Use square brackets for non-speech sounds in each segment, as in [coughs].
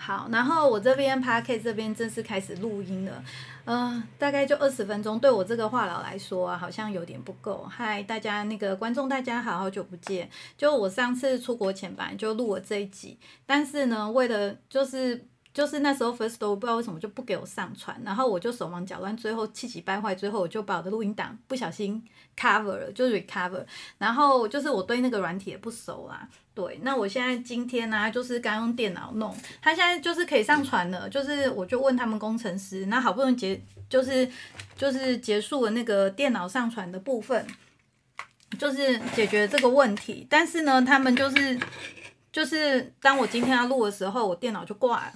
好，然后我这边 p a r k 这边正式开始录音了，嗯，大概就二十分钟，对我这个话痨来说啊，好像有点不够。嗨，大家那个观众，大家好，好久不见。就我上次出国前吧，就录了这一集，但是呢，为了就是就是那时候 first 我不知道为什么就不给我上传，然后我就手忙脚乱，最后气急败坏，最后我就把我的录音档不小心 cover 了，就是 recover，然后就是我对那个软体也不熟啦。对，那我现在今天呢，就是刚用电脑弄，他现在就是可以上传了，就是我就问他们工程师，那好不容易结，就是就是结束了那个电脑上传的部分，就是解决这个问题，但是呢，他们就是就是当我今天要录的时候，我电脑就挂了，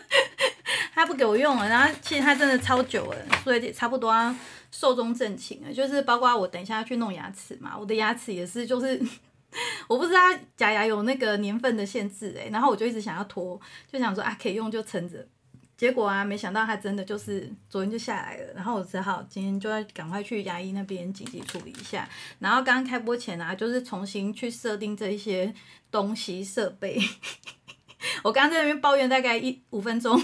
[laughs] 他不给我用了，然后其实他真的超久了，所以差不多要寿终正寝了，就是包括我等一下要去弄牙齿嘛，我的牙齿也是就是。[laughs] 我不知道假牙有那个年份的限制诶，然后我就一直想要拖，就想说啊可以用就撑着，结果啊没想到他真的就是昨天就下来了，然后我只好今天就要赶快去牙医那边紧急处理一下，然后刚刚开播前啊就是重新去设定这一些东西设备，[laughs] 我刚刚在那边抱怨大概一五分钟。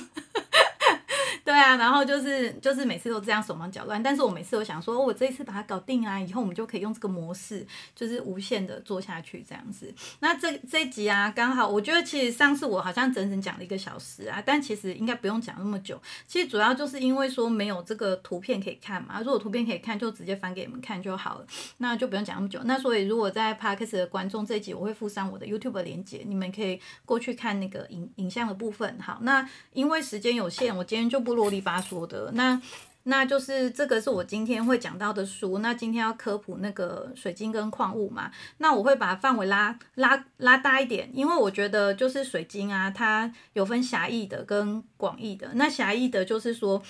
[laughs] 对啊，然后就是就是每次都这样手忙脚乱，但是我每次都想说，我这一次把它搞定啊，以后我们就可以用这个模式，就是无限的做下去这样子。那这这一集啊，刚好我觉得其实上次我好像整整讲了一个小时啊，但其实应该不用讲那么久。其实主要就是因为说没有这个图片可以看嘛，如果图片可以看，就直接翻给你们看就好了，那就不用讲那么久。那所以如果在 Podcast 的观众这一集，我会附上我的 YouTube 连接，你们可以过去看那个影影像的部分。好，那因为时间有限，我今天就不。啰里吧嗦的，那那就是这个是我今天会讲到的书。那今天要科普那个水晶跟矿物嘛，那我会把范围拉拉拉大一点，因为我觉得就是水晶啊，它有分狭义的跟广义的。那狭义的就是说，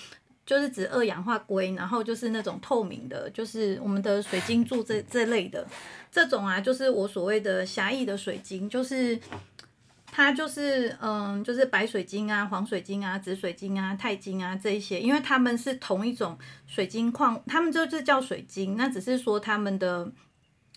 就是指二氧化硅，然后就是那种透明的，就是我们的水晶柱这这类的这种啊，就是我所谓的狭义的水晶，就是。它就是嗯，就是白水晶啊、黄水晶啊、紫水晶啊、钛晶啊这一些，因为它们是同一种水晶矿，它们就是叫水晶，那只是说它们的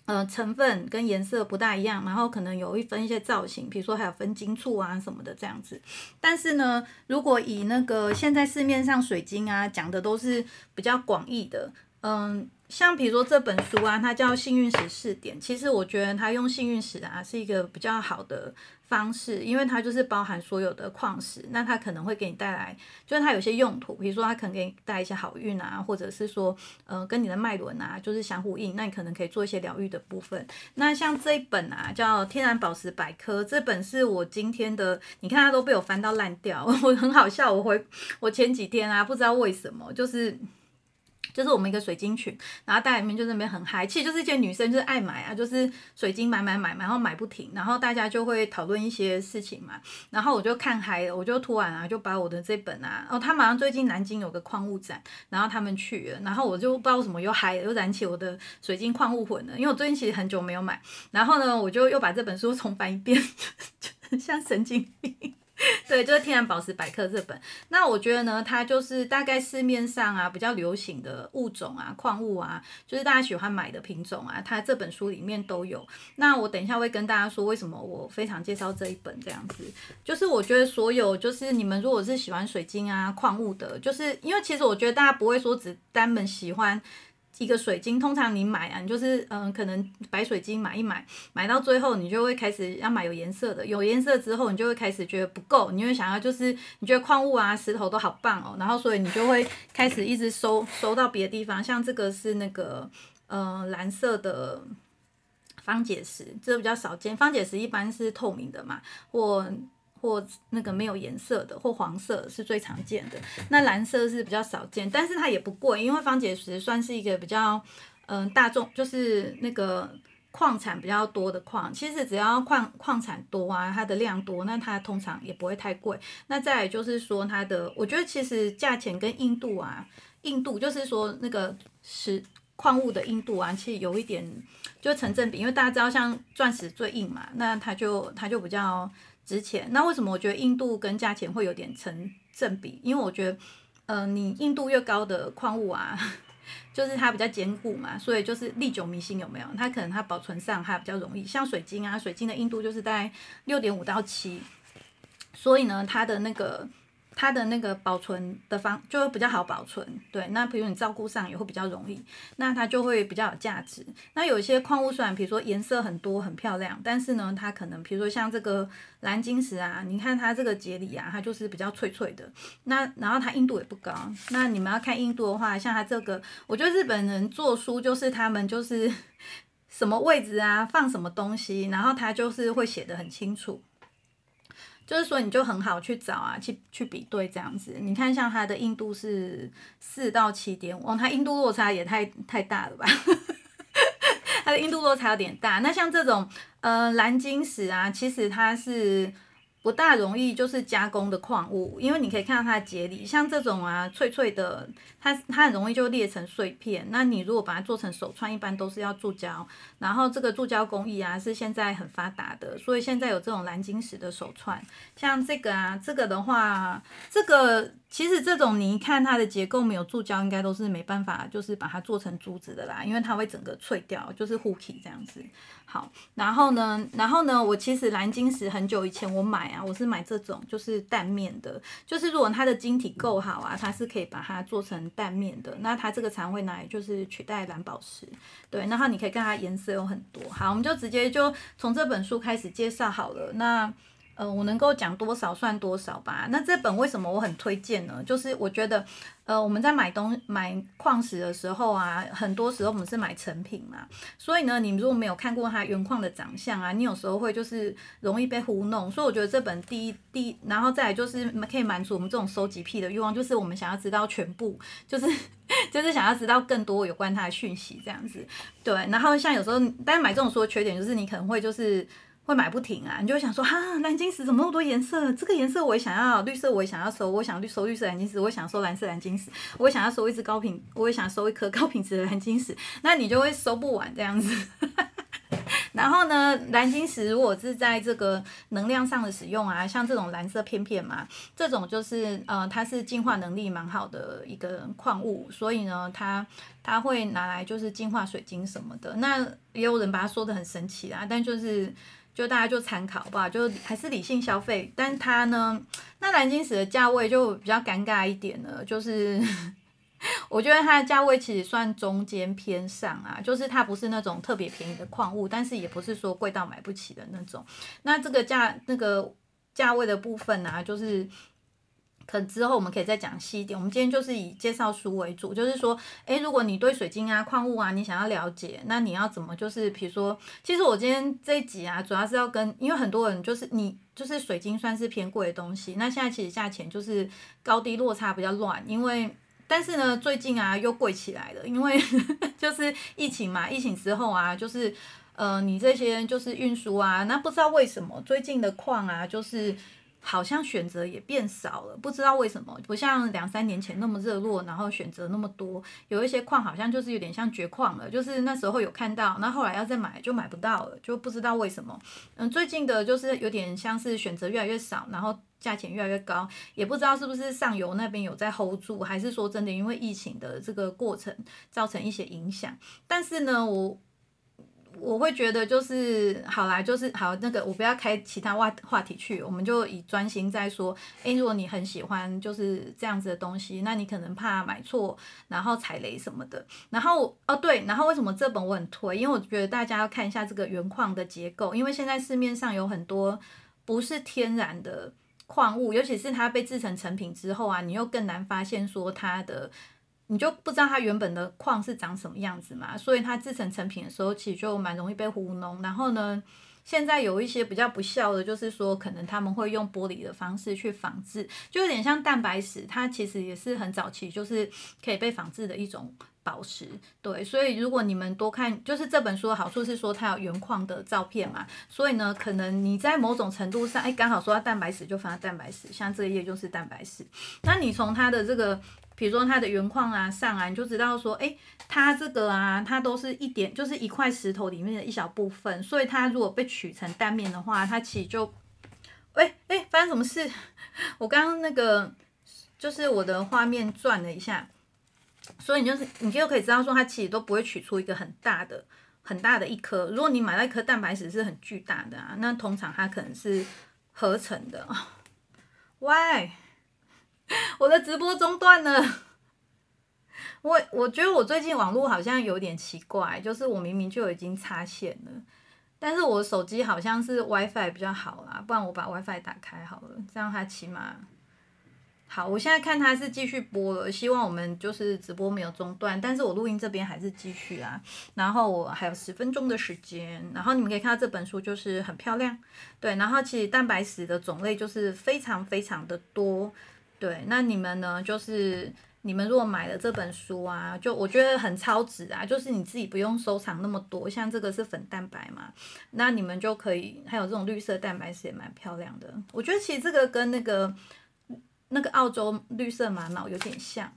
呃成分跟颜色不大一样，然后可能有一分一些造型，比如说还有分晶簇啊什么的这样子。但是呢，如果以那个现在市面上水晶啊讲的都是比较广义的，嗯。像比如说这本书啊，它叫《幸运石试点》。其实我觉得它用幸运石啊是一个比较好的方式，因为它就是包含所有的矿石，那它可能会给你带来，就是它有些用途，比如说它可能给你带一些好运啊，或者是说，呃，跟你的脉轮啊就是相呼应，那你可能可以做一些疗愈的部分。那像这一本啊叫《天然宝石百科》，这本是我今天的，你看它都被我翻到烂掉，[laughs] 我很好笑。我回我前几天啊，不知道为什么就是。就是我们一个水晶群，然后大家里面就那边很嗨，其实就是一些女生就是爱买啊，就是水晶买买买，然后买不停，然后大家就会讨论一些事情嘛，然后我就看嗨了，我就突然啊就把我的这本啊，哦，他马上最近南京有个矿物展，然后他们去了，然后我就不知道为什么又嗨了，又燃起我的水晶矿物魂了，因为我最近其实很久没有买，然后呢，我就又把这本书重翻一遍，[laughs] 就很像神经病。[laughs] 对，就是《天然宝石百科》这本。那我觉得呢，它就是大概市面上啊比较流行的物种啊、矿物啊，就是大家喜欢买的品种啊，它这本书里面都有。那我等一下会跟大家说为什么我非常介绍这一本这样子。就是我觉得所有就是你们如果是喜欢水晶啊、矿物的，就是因为其实我觉得大家不会说只单门喜欢。一个水晶，通常你买啊，你就是嗯，可能白水晶买一买，买到最后你就会开始要买有颜色的，有颜色之后你就会开始觉得不够，你会想要就是你觉得矿物啊、石头都好棒哦，然后所以你就会开始一直收收到别的地方，像这个是那个嗯蓝色的方解石，这比较少见，方解石一般是透明的嘛，或。或那个没有颜色的，或黄色是最常见的。那蓝色是比较少见，但是它也不贵，因为方解石算是一个比较嗯大众，就是那个矿产比较多的矿。其实只要矿矿产多啊，它的量多，那它通常也不会太贵。那再来就是说它的，我觉得其实价钱跟硬度啊，硬度就是说那个石矿物的硬度啊，其实有一点就成正比。因为大家知道像钻石最硬嘛，那它就它就比较。值钱，那为什么我觉得硬度跟价钱会有点成正比？因为我觉得，嗯，你硬度越高的矿物啊，[laughs] 就是它比较坚固嘛，所以就是历久弥新，有没有？它可能它保存上还比较容易。像水晶啊，水晶的硬度就是在六点五到七，所以呢，它的那个。它的那个保存的方就会比较好保存，对。那比如你照顾上也会比较容易，那它就会比较有价值。那有一些矿物虽然比如说颜色很多很漂亮，但是呢，它可能比如说像这个蓝晶石啊，你看它这个节理啊，它就是比较脆脆的。那然后它硬度也不高。那你们要看硬度的话，像它这个，我觉得日本人做书就是他们就是什么位置啊，放什么东西，然后它就是会写的很清楚。就是说，你就很好去找啊，去去比对这样子。你看，像它的硬度是四到七点五，它硬度落差也太太大了吧？[laughs] 它的硬度落差有点大。那像这种呃蓝晶石啊，其实它是。不大容易就是加工的矿物，因为你可以看到它的节理，像这种啊脆脆的，它它很容易就裂成碎片。那你如果把它做成手串，一般都是要注胶，然后这个注胶工艺啊是现在很发达的，所以现在有这种蓝晶石的手串，像这个啊，这个的话，这个。其实这种你一看它的结构没有注胶，应该都是没办法，就是把它做成珠子的啦，因为它会整个脆掉，就是护体这样子。好，然后呢，然后呢，我其实蓝晶石很久以前我买啊，我是买这种就是蛋面的，就是如果它的晶体够好啊，它是可以把它做成蛋面的，那它这个肠会拿来就是取代蓝宝石。对，然后你可以看它颜色有很多。好，我们就直接就从这本书开始介绍好了。那呃，我能够讲多少算多少吧。那这本为什么我很推荐呢？就是我觉得，呃，我们在买东买矿石的时候啊，很多时候我们是买成品嘛，所以呢，你如果没有看过它原矿的长相啊，你有时候会就是容易被糊弄。所以我觉得这本第一第一，然后再来就是可以满足我们这种收集癖的欲望，就是我们想要知道全部，就是就是想要知道更多有关它的讯息这样子。对，然后像有时候，但是买这种书的缺点就是你可能会就是。会买不停啊，你就会想说哈，蓝晶石怎么那么多颜色？这个颜色我也想要，绿色我也想要收，我想绿收绿色蓝晶石，我想收蓝色蓝晶石，我想要收一支高品，我也想收一颗高品质的蓝晶石，那你就会收不完这样子。[laughs] 然后呢，蓝晶石如果是在这个能量上的使用啊，像这种蓝色片片嘛，这种就是呃，它是净化能力蛮好的一个矿物，所以呢，它它会拿来就是净化水晶什么的。那也有人把它说的很神奇啊，但就是。就大家就参考吧，就还是理性消费。但它呢，那蓝晶石的价位就比较尴尬一点了。就是 [laughs] 我觉得它的价位其实算中间偏上啊，就是它不是那种特别便宜的矿物，但是也不是说贵到买不起的那种。那这个价那个价位的部分呢，就是。可之后我们可以再讲细一点。我们今天就是以介绍书为主，就是说，诶，如果你对水晶啊、矿物啊，你想要了解，那你要怎么？就是比如说，其实我今天这一集啊，主要是要跟，因为很多人就是你就是水晶算是偏贵的东西，那现在其实价钱就是高低落差比较乱，因为但是呢，最近啊又贵起来了，因为 [laughs] 就是疫情嘛，疫情之后啊，就是呃，你这些就是运输啊，那不知道为什么最近的矿啊，就是。好像选择也变少了，不知道为什么，不像两三年前那么热络，然后选择那么多。有一些矿好像就是有点像绝矿了，就是那时候有看到，那后来要再买就买不到了，就不知道为什么。嗯，最近的就是有点像是选择越来越少，然后价钱越来越高，也不知道是不是上游那边有在 hold 住，还是说真的因为疫情的这个过程造成一些影响。但是呢，我。我会觉得就是好啦，就是好那个，我不要开其他话话题去，我们就以专心在说。诶，如果你很喜欢就是这样子的东西，那你可能怕买错，然后踩雷什么的。然后哦对，然后为什么这本我很推？因为我觉得大家要看一下这个原矿的结构，因为现在市面上有很多不是天然的矿物，尤其是它被制成成品之后啊，你又更难发现说它的。你就不知道它原本的矿是长什么样子嘛，所以它制成成品的时候，其实就蛮容易被糊弄。然后呢，现在有一些比较不孝的，就是说可能他们会用玻璃的方式去仿制，就有点像蛋白石，它其实也是很早期就是可以被仿制的一种宝石。对，所以如果你们多看，就是这本书的好处是说它有原矿的照片嘛，所以呢，可能你在某种程度上，哎，刚好说到蛋白石就放到蛋白石，像这一页就是蛋白石。那你从它的这个。比如说它的原矿啊上啊，你就知道说，哎，它这个啊，它都是一点，就是一块石头里面的一小部分，所以它如果被取成单面的话，它其实就，哎哎，发生什么事？[laughs] 我刚刚那个就是我的画面转了一下，所以你就是你就可以知道说，它其实都不会取出一个很大的很大的一颗。如果你买到一颗蛋白石是很巨大的啊，那通常它可能是合成的。[laughs] 喂，[laughs] 我的直播中断了。我我觉得我最近网络好像有点奇怪，就是我明明就已经插线了，但是我手机好像是 WiFi 比较好啦，不然我把 WiFi 打开好了，这样它起码。好，我现在看它是继续播了，希望我们就是直播没有中断，但是我录音这边还是继续啊。然后我还有十分钟的时间，然后你们可以看到这本书就是很漂亮，对，然后其实蛋白质的种类就是非常非常的多，对，那你们呢就是你们如果买了这本书啊，就我觉得很超值啊，就是你自己不用收藏那么多，像这个是粉蛋白嘛，那你们就可以还有这种绿色蛋白石也蛮漂亮的，我觉得其实这个跟那个。那个澳洲绿色玛瑙有点像，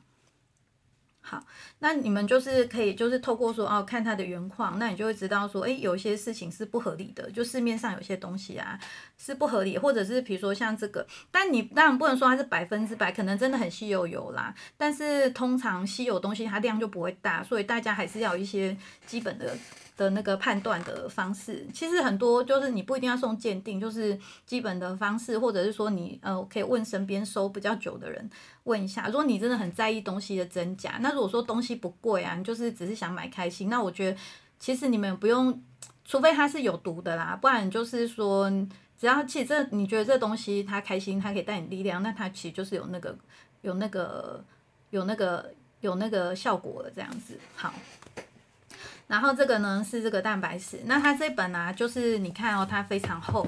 好，那你们就是可以就是透过说哦看它的原矿，那你就会知道说，哎，有些事情是不合理的，就市面上有些东西啊是不合理，或者是比如说像这个，但你当然不能说它是百分之百，可能真的很稀有有啦，但是通常稀有东西它量就不会大，所以大家还是要有一些基本的。的那个判断的方式，其实很多就是你不一定要送鉴定，就是基本的方式，或者是说你呃可以问身边收比较久的人问一下。如果你真的很在意东西的真假，那如果说东西不贵啊，你就是只是想买开心，那我觉得其实你们不用，除非它是有毒的啦，不然就是说只要其实这你觉得这东西它开心，它可以带你力量，那它其实就是有那个有那个有那个有那个效果了这样子。好。然后这个呢是这个蛋白石，那它这本呢就是你看哦，它非常厚，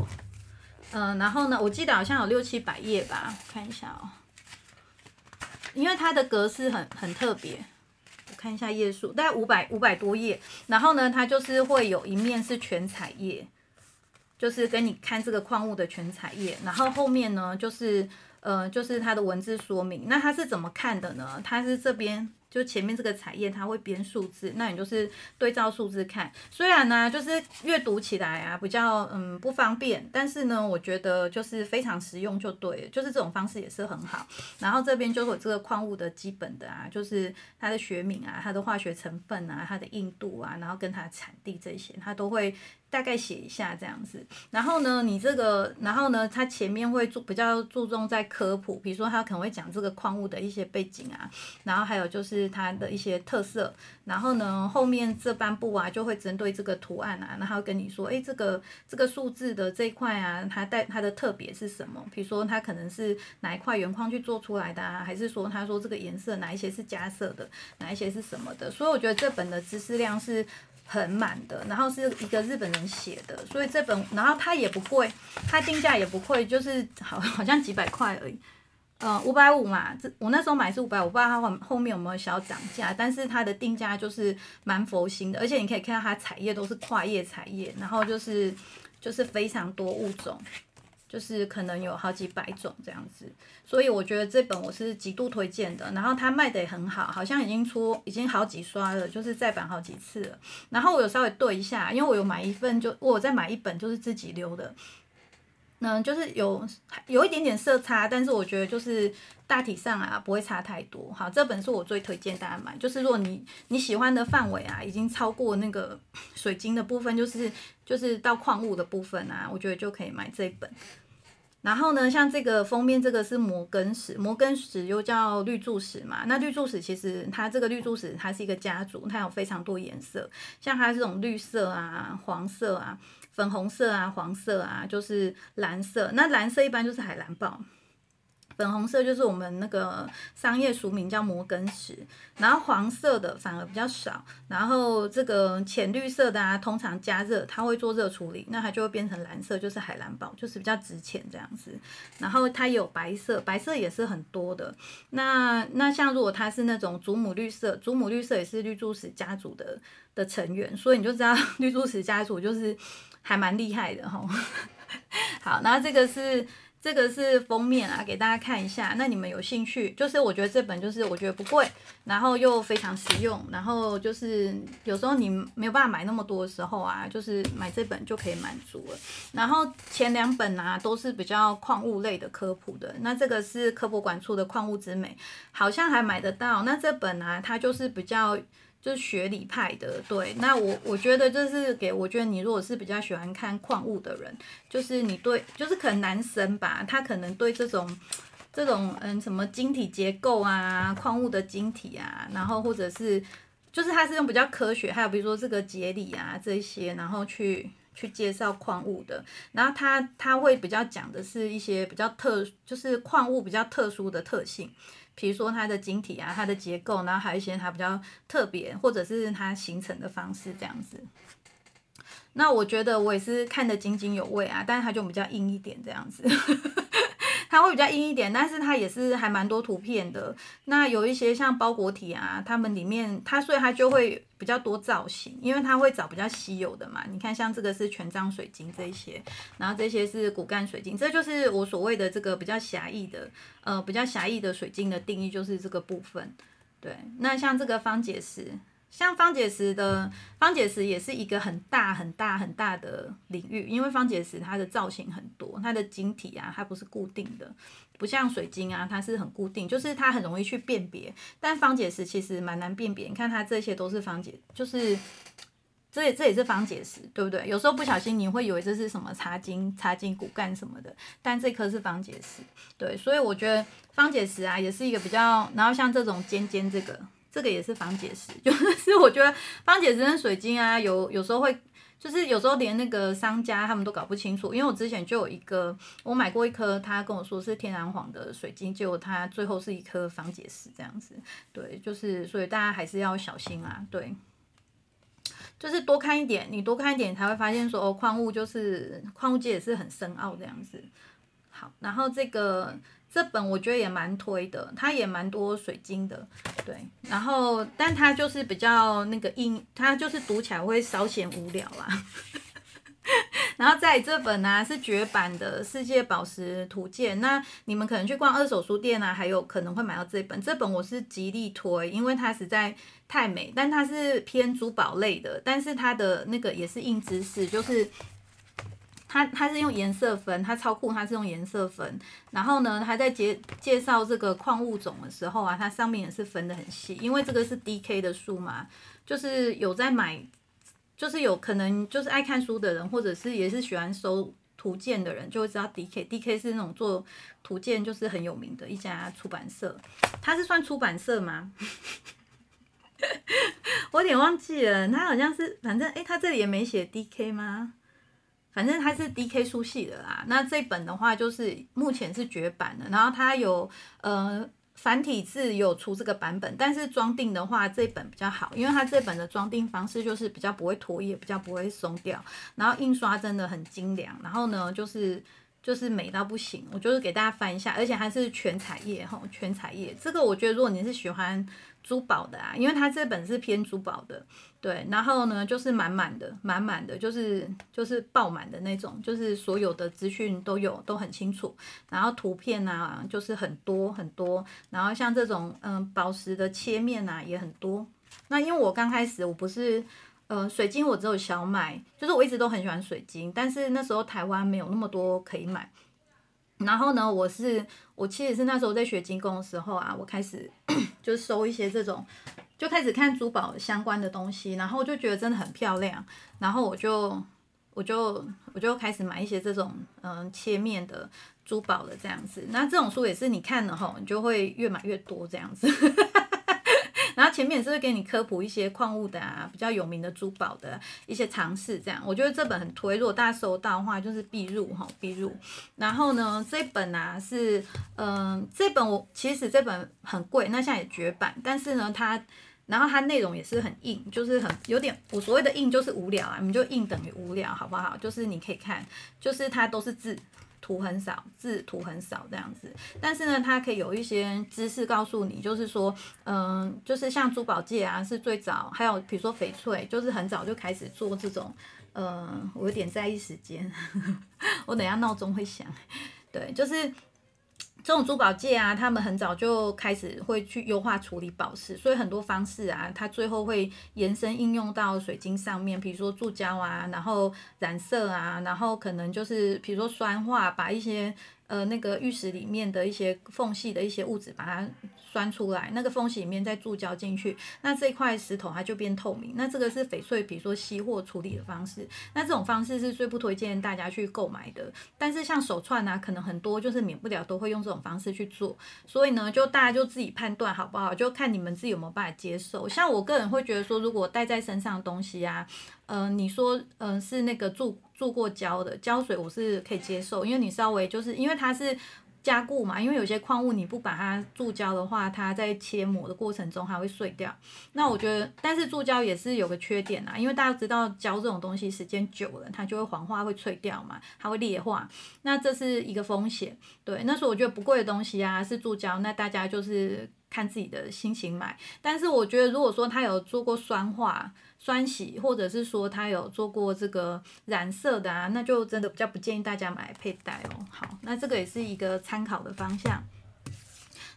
嗯，然后呢，我记得好像有六七百页吧，我看一下哦，因为它的格式很很特别，我看一下页数，大概五百五百多页，然后呢，它就是会有一面是全彩页，就是跟你看这个矿物的全彩页，然后后面呢就是呃就是它的文字说明，那它是怎么看的呢？它是这边。就前面这个彩页，它会编数字，那你就是对照数字看。虽然呢，就是阅读起来啊比较嗯不方便，但是呢，我觉得就是非常实用，就对，就是这种方式也是很好。然后这边就是我这个矿物的基本的啊，就是它的学名啊、它的化学成分啊、它的硬度啊，然后跟它产地这些，它都会。大概写一下这样子，然后呢，你这个，然后呢，它前面会注比较注重在科普，比如说它可能会讲这个矿物的一些背景啊，然后还有就是它的一些特色，然后呢，后面这半部啊就会针对这个图案啊，然后跟你说，哎，这个这个数字的这一块啊，它带它的特别是什么？比如说它可能是哪一块原矿去做出来的啊，还是说他说这个颜色哪一些是加色的，哪一些是什么的？所以我觉得这本的知识量是。很满的，然后是一个日本人写的，所以这本，然后它也不贵，它定价也不贵，就是 [laughs] 好好像几百块而已，呃，五百五嘛，这我那时候买是五百五，不知道它后后面有没有小涨价，但是它的定价就是蛮佛心的，而且你可以看到它彩页都是跨页彩页，然后就是就是非常多物种。就是可能有好几百种这样子，所以我觉得这本我是极度推荐的。然后它卖的也很好，好像已经出已经好几刷了，就是再版好几次了。然后我有稍微对一下，因为我有买一份，就我再买一本就是自己留的。嗯，就是有有一点点色差，但是我觉得就是大体上啊不会差太多。好，这本是我最推荐大家买，就是如果你你喜欢的范围啊已经超过那个水晶的部分，就是就是到矿物的部分啊，我觉得就可以买这本。然后呢，像这个封面，这个是摩根石，摩根石又叫绿柱石嘛。那绿柱石其实它这个绿柱石它是一个家族，它有非常多颜色，像它这种绿色啊、黄色啊、粉红色啊、黄色啊，就是蓝色。那蓝色一般就是海蓝宝。粉红色就是我们那个商业俗名叫摩根石，然后黄色的反而比较少，然后这个浅绿色的啊，通常加热它会做热处理，那它就会变成蓝色，就是海蓝宝，就是比较值钱这样子。然后它有白色，白色也是很多的。那那像如果它是那种祖母绿色，祖母绿色也是绿柱石家族的的成员，所以你就知道绿柱石家族就是还蛮厉害的哈。[laughs] 好，那这个是。这个是封面啊，给大家看一下。那你们有兴趣？就是我觉得这本就是我觉得不贵，然后又非常实用，然后就是有时候你没有办法买那么多的时候啊，就是买这本就可以满足了。然后前两本啊都是比较矿物类的科普的，那这个是科博馆出的《矿物之美》，好像还买得到。那这本啊，它就是比较。就是学理派的，对，那我我觉得就是给，我觉得你如果是比较喜欢看矿物的人，就是你对，就是可能男生吧，他可能对这种这种嗯什么晶体结构啊，矿物的晶体啊，然后或者是就是它是用比较科学，还有比如说这个节理啊这些，然后去去介绍矿物的，然后他他会比较讲的是一些比较特，就是矿物比较特殊的特性。比如说它的晶体啊，它的结构，然后还有一些它比较特别，或者是它形成的方式这样子。那我觉得我也是看得津津有味啊，但是它就比较硬一点这样子。它会比较硬一点，但是它也是还蛮多图片的。那有一些像包裹体啊，它们里面它所以它就会比较多造型，因为它会找比较稀有的嘛。你看像这个是全章水晶这一些，然后这些是骨干水晶，这就是我所谓的这个比较狭义的，呃，比较狭义的水晶的定义就是这个部分。对，那像这个方解石。像方解石的方解石也是一个很大很大很大的领域，因为方解石它的造型很多，它的晶体啊它不是固定的，不像水晶啊它是很固定，就是它很容易去辨别。但方解石其实蛮难辨别，你看它这些都是方解，就是这也这也是方解石，对不对？有时候不小心你会以为这是什么茶晶、茶晶骨干什么的，但这颗是方解石，对，所以我觉得方解石啊也是一个比较，然后像这种尖尖这个。这个也是方解石，[laughs] 就是我觉得方解石跟水晶啊，有有时候会，就是有时候连那个商家他们都搞不清楚。因为我之前就有一个，我买过一颗，他跟我说是天然黄的水晶，结果它最后是一颗方解石这样子。对，就是所以大家还是要小心啊。对，就是多看一点，你多看一点才会发现说哦，矿物就是矿物界也是很深奥这样子。好，然后这个。这本我觉得也蛮推的，它也蛮多水晶的，对，然后但它就是比较那个硬，它就是读起来会稍显无聊啦。[laughs] 然后在这本呢是绝版的《世界宝石图鉴》，那你们可能去逛二手书店啊，还有可能会买到这本。这本我是极力推，因为它实在太美，但它是偏珠宝类的，但是它的那个也是硬知识，就是。它它是用颜色分，它超酷，它是用颜色分。然后呢，它在介介绍这个矿物种的时候啊，它上面也是分的很细，因为这个是 DK 的书嘛，就是有在买，就是有可能就是爱看书的人，或者是也是喜欢收图鉴的人，就会知道 DK。DK 是那种做图鉴就是很有名的一家出版社，它是算出版社吗？[laughs] 我有点忘记了，它好像是，反正哎，它这里也没写 DK 吗？反正它是 D.K 书系的啦，那这本的话就是目前是绝版的，然后它有呃繁体字有出这个版本，但是装订的话这本比较好，因为它这本的装订方式就是比较不会脱页，比较不会松掉，然后印刷真的很精良，然后呢就是就是美到不行，我就是给大家翻一下，而且还是全彩页哈，全彩页，这个我觉得如果你是喜欢。珠宝的啊，因为它这本是偏珠宝的，对，然后呢就是满满的，满满的，就是就是爆满的那种，就是所有的资讯都有，都很清楚，然后图片啊就是很多很多，然后像这种嗯宝石的切面啊也很多。那因为我刚开始我不是呃水晶我只有小买，就是我一直都很喜欢水晶，但是那时候台湾没有那么多可以买。然后呢，我是我其实是那时候在学金工的时候啊，我开始 [coughs] 就收一些这种，就开始看珠宝相关的东西，然后就觉得真的很漂亮，然后我就我就我就开始买一些这种嗯切面的珠宝的这样子。那这种书也是你看了后，你就会越买越多这样子。然后前面也是会给你科普一些矿物的啊，比较有名的珠宝的一些常识，这样我觉得这本很推，如果大家收到的话，就是必入哈，必入。然后呢，这本啊是，嗯，这本我其实这本很贵，那现在也绝版，但是呢它，然后它内容也是很硬，就是很有点，我所谓的硬就是无聊啊，你就硬等于无聊，好不好？就是你可以看，就是它都是字。图很少，字图很少这样子，但是呢，它可以有一些知识告诉你，就是说，嗯，就是像珠宝界啊，是最早，还有比如说翡翠，就是很早就开始做这种，嗯，我有点在意时间，[laughs] 我等下闹钟会响，对，就是。这种珠宝界啊，他们很早就开始会去优化处理宝石，所以很多方式啊，它最后会延伸应用到水晶上面，比如说注胶啊，然后染色啊，然后可能就是比如说酸化，把一些呃那个玉石里面的一些缝隙的一些物质把它酸出来，那个缝隙里面再注胶进去，那这块石头它就变透明。那这个是翡翠，比如说吸货处理的方式，那这种方式是最不推荐大家去购买的。但是像手串啊，可能很多就是免不了都会用这种方式去做，所以呢，就大家就自己判断好不好，就看你们自己有没有办法接受。像我个人会觉得说，如果戴在身上的东西啊，嗯，你说嗯是那个注注过胶的胶水，我是可以接受，因为你稍微就是因为它是。加固嘛，因为有些矿物你不把它注胶的话，它在切磨的过程中它会碎掉。那我觉得，但是注胶也是有个缺点啊，因为大家知道胶这种东西时间久了，它就会黄化、会脆掉嘛，它会裂化。那这是一个风险。对，那时候我觉得不贵的东西啊是注胶，那大家就是看自己的心情买。但是我觉得，如果说它有做过酸化，酸洗，或者是说它有做过这个染色的啊，那就真的比较不建议大家买佩戴哦。好，那这个也是一个参考的方向。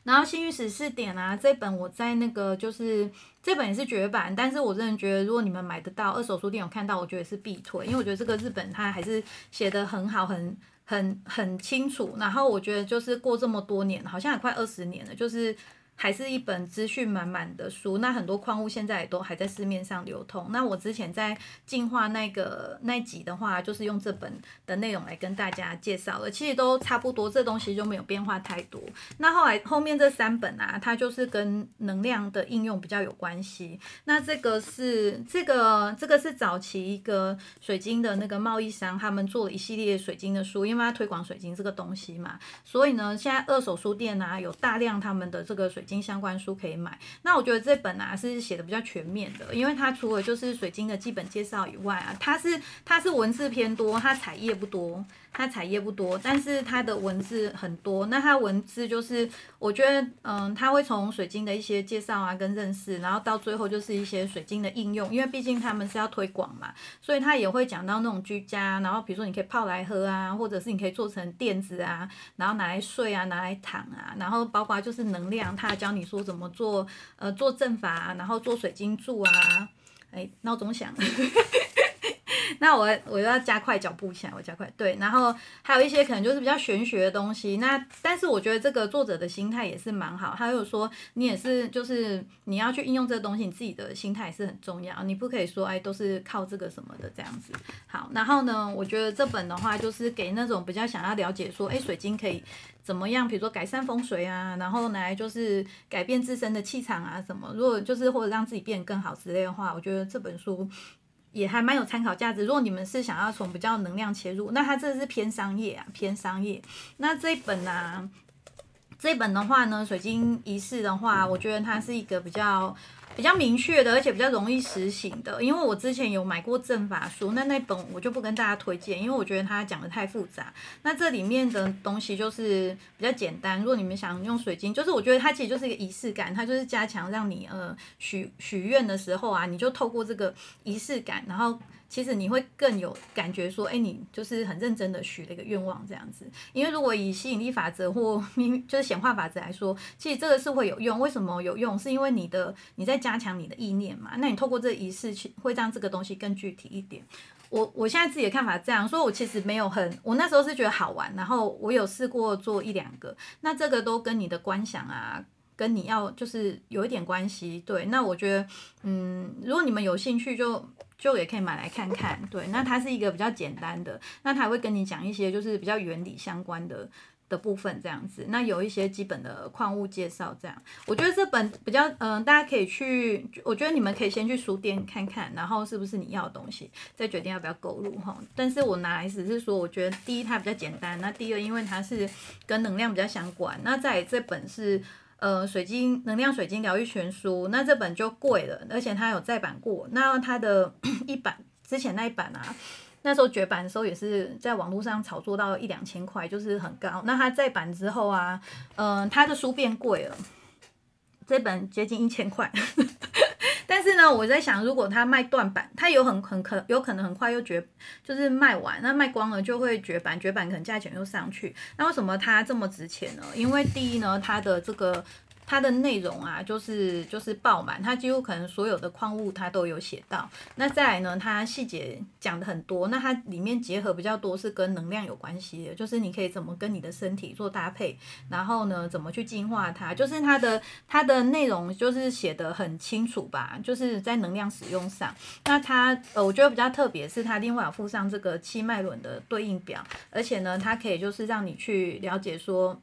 然后《幸运十四点》啊，这本我在那个就是这本也是绝版，但是我真的觉得如果你们买得到二手书店有看到，我觉得是必推，因为我觉得这个日本它还是写的很好，很很很清楚。然后我觉得就是过这么多年，好像也快二十年了，就是。还是一本资讯满满的书，那很多矿物现在也都还在市面上流通。那我之前在进化那个那集的话，就是用这本的内容来跟大家介绍了，其实都差不多，这东西就没有变化太多。那后来后面这三本啊，它就是跟能量的应用比较有关系。那这个是这个这个是早期一个水晶的那个贸易商，他们做了一系列水晶的书，因为他推广水晶这个东西嘛，所以呢，现在二手书店啊有大量他们的这个水。晶相关书可以买，那我觉得这本啊是写的比较全面的，因为它除了就是水晶的基本介绍以外啊，它是它是文字偏多，它彩页不多。它彩页不多，但是它的文字很多。那它文字就是，我觉得，嗯，它会从水晶的一些介绍啊，跟认识，然后到最后就是一些水晶的应用。因为毕竟他们是要推广嘛，所以他也会讲到那种居家，然后比如说你可以泡来喝啊，或者是你可以做成垫子啊，然后拿来睡啊，拿来躺啊，然后包括就是能量它，教你说怎么做，呃，做阵法，然后做水晶柱啊，哎，闹钟响。[laughs] [laughs] 那我我又要加快脚步起来，我加快对，然后还有一些可能就是比较玄学的东西。那但是我觉得这个作者的心态也是蛮好，他有说你也是就是你要去应用这个东西，你自己的心态是很重要，你不可以说哎都是靠这个什么的这样子。好，然后呢，我觉得这本的话就是给那种比较想要了解说哎水晶可以怎么样，比如说改善风水啊，然后来就是改变自身的气场啊什么，如果就是或者让自己变更好之类的话，我觉得这本书。也还蛮有参考价值。如果你们是想要从比较能量切入，那它这是偏商业啊，偏商业。那这一本呢，这一本的话呢，水晶仪式的话，我觉得它是一个比较。比较明确的，而且比较容易实行的，因为我之前有买过阵法书，那那本我就不跟大家推荐，因为我觉得它讲的太复杂。那这里面的东西就是比较简单，如果你们想用水晶，就是我觉得它其实就是一个仪式感，它就是加强让你呃许许愿的时候啊，你就透过这个仪式感，然后。其实你会更有感觉，说，哎，你就是很认真的许了一个愿望这样子。因为如果以吸引力法则或 [laughs] 明就是显化法则来说，其实这个是会有用。为什么有用？是因为你的你在加强你的意念嘛。那你透过这个仪式去，会让这个东西更具体一点。我我现在自己的看法这样，所以我其实没有很，我那时候是觉得好玩，然后我有试过做一两个。那这个都跟你的观想啊，跟你要就是有一点关系。对，那我觉得，嗯，如果你们有兴趣。就就也可以买来看看，对，那它是一个比较简单的，那它会跟你讲一些就是比较原理相关的的部分这样子，那有一些基本的矿物介绍这样，我觉得这本比较，嗯，大家可以去，我觉得你们可以先去书店看看，然后是不是你要的东西，再决定要不要购入哈。但是我拿来只是说，我觉得第一它比较简单，那第二因为它是跟能量比较相关，那在这本是。呃，水晶能量水晶疗愈全书，那这本就贵了，而且它有再版过。那它的 [coughs] 一版之前那一版啊，那时候绝版的时候也是在网络上炒作到一两千块，就是很高。那它再版之后啊，嗯，它的书变贵了，这本接近一千块。但是呢，我在想，如果它卖断版，它有很很可有可能很快又绝，就是卖完，那卖光了就会绝版，绝版可能价钱又上去。那为什么它这么值钱呢？因为第一呢，它的这个它的内容啊，就是就是爆满，它几乎可能所有的矿物它都有写到。那再来呢，它细节讲的很多，那它里面结合比较多是跟能量有关系的，就是你可以怎么跟你的身体做搭配，然后呢，怎么去净化它，就是它的它的内容就是写的很清楚吧，就是在能量使用上。那它呃，我觉得比较特别是它另外附上这个七脉轮的对应表，而且呢，它可以就是让你去了解说。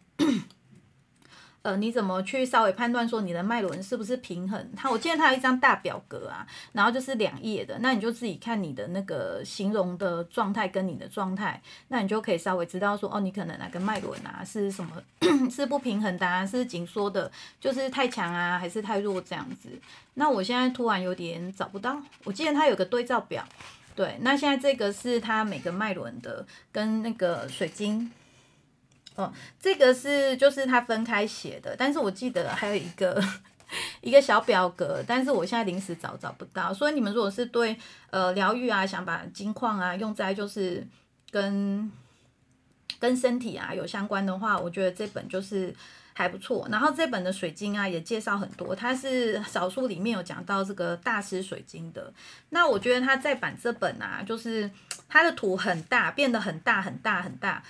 呃，你怎么去稍微判断说你的脉轮是不是平衡？它我记得它有一张大表格啊，然后就是两页的，那你就自己看你的那个形容的状态跟你的状态，那你就可以稍微知道说，哦，你可能哪个脉轮啊是什么 [clears throat] 是不平衡的，啊，是紧缩的，就是太强啊，还是太弱这样子。那我现在突然有点找不到，我记得它有个对照表，对，那现在这个是它每个脉轮的跟那个水晶。哦，这个是就是他分开写的，但是我记得还有一个 [laughs] 一个小表格，但是我现在临时找找不到。所以你们如果是对呃疗愈啊，想把金矿啊用在就是跟跟身体啊有相关的话，我觉得这本就是还不错。然后这本的水晶啊也介绍很多，它是少数里面有讲到这个大师水晶的。那我觉得它再版这本啊，就是它的图很大，变得很大很大很大。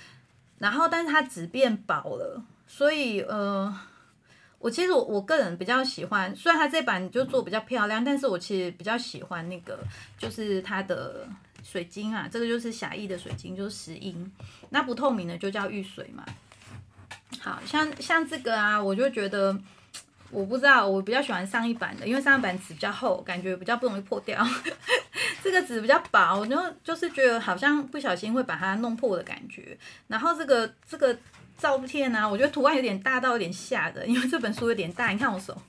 然后，但是它只变薄了，所以呃，我其实我我个人比较喜欢，虽然它这版就做比较漂亮，但是我其实比较喜欢那个，就是它的水晶啊，这个就是狭义的水晶，就是石英，那不透明的就叫玉髓嘛。好像像这个啊，我就觉得。我不知道，我比较喜欢上一版的，因为上一版纸比较厚，感觉比较不容易破掉。[laughs] 这个纸比较薄，我就就是觉得好像不小心会把它弄破的感觉。然后这个这个照片呢，我觉得图案有点大到有点吓人，因为这本书有点大，你看我手，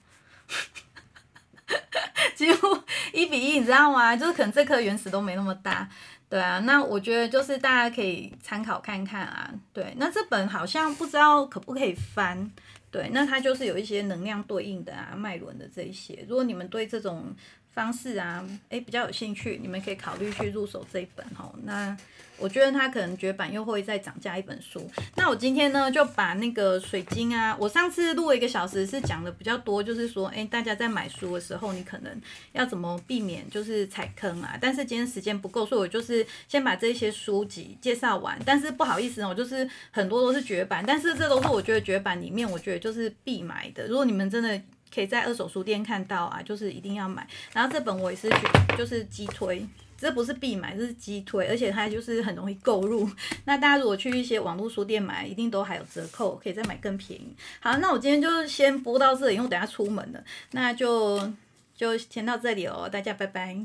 [laughs] 几乎一比一，你知道吗？就是可能这颗原石都没那么大。对啊，那我觉得就是大家可以参考看看啊。对，那这本好像不知道可不可以翻。对，那它就是有一些能量对应的啊，脉轮的这一些。如果你们对这种方式啊，诶比较有兴趣，你们可以考虑去入手这一本哈。那我觉得它可能绝版又会再涨价一本书。那我今天呢就把那个水晶啊，我上次录了一个小时是讲的比较多，就是说诶大家在买书的时候，你可能要怎么避免就是踩坑啊。但是今天时间不够，所以我就是先把这些书籍介绍完。但是不好意思哦，就是很多都是绝版，但是这都是我觉得绝版里面我觉得就是必买的。如果你们真的。可以在二手书店看到啊，就是一定要买。然后这本我也是觉就是激推，这不是必买，这是激推，而且它就是很容易购入。[laughs] 那大家如果去一些网络书店买，一定都还有折扣，可以再买更便宜。好，那我今天就先播到这里，因为我等下出门了，那就就先到这里哦，大家拜拜。